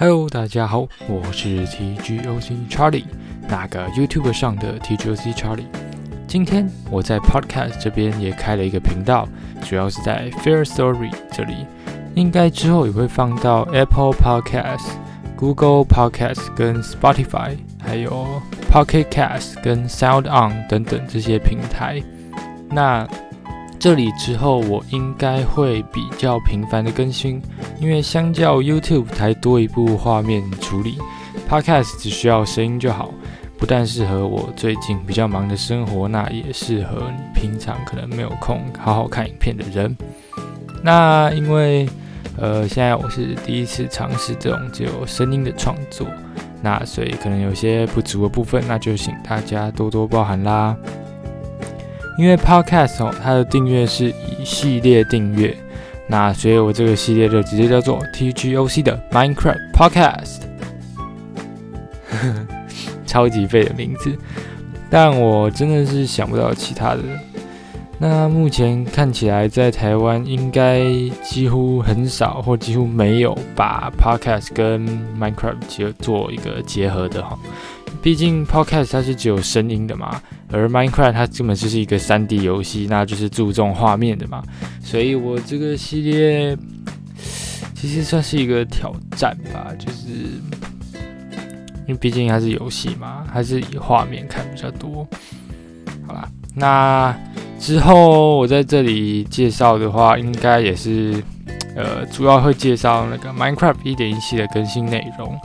Hello，大家好，我是 TGOC Charlie，那个 YouTube 上的 TGOC Charlie。今天我在 Podcast 这边也开了一个频道，主要是在 Fair Story 这里，应该之后也会放到 Apple Podcast、Google Podcast 跟 Spotify，还有 Pocket Cast 跟 Sound On 等等这些平台。那这里之后我应该会比较频繁的更新，因为相较 YouTube 才多一步画面处理，Podcast 只需要声音就好，不但适合我最近比较忙的生活，那也适合平常可能没有空好好看影片的人。那因为呃现在我是第一次尝试这种只有声音的创作，那所以可能有些不足的部分，那就请大家多多包涵啦。因为 Podcast 哦，它的订阅是以系列订阅，那所以我这个系列就直接叫做 TGOC 的 Minecraft Podcast，超级废的名字，但我真的是想不到其他的。那目前看起来，在台湾应该几乎很少或几乎没有把 Podcast 跟 Minecraft 结做一个结合的哈。毕竟 Podcast 它是只有声音的嘛，而 Minecraft 它根本就是一个 3D 游戏，那就是注重画面的嘛。所以我这个系列其实算是一个挑战吧，就是因为毕竟它是游戏嘛，还是以画面看比较多。好啦，那之后我在这里介绍的话，应该也是呃，主要会介绍那个 Minecraft 1.17的更新内容。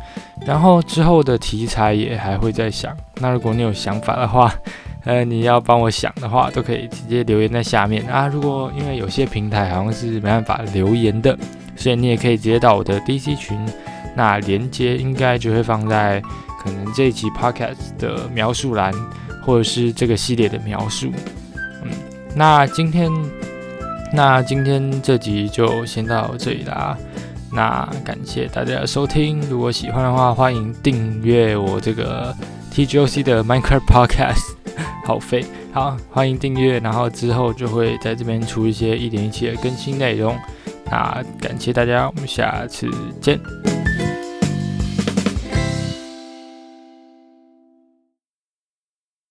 然后之后的题材也还会再想。那如果你有想法的话，呃，你要帮我想的话，都可以直接留言在下面啊。如果因为有些平台好像是没办法留言的，所以你也可以直接到我的 DC 群，那连接应该就会放在可能这一期 Podcast 的描述栏，或者是这个系列的描述。嗯，那今天那今天这集就先到这里啦。那感谢大家的收听，如果喜欢的话，欢迎订阅我这个 TGOC 的 Minecraft Podcast。好废，好，欢迎订阅，然后之后就会在这边出一些一点一七的更新内容。那感谢大家，我们下次见。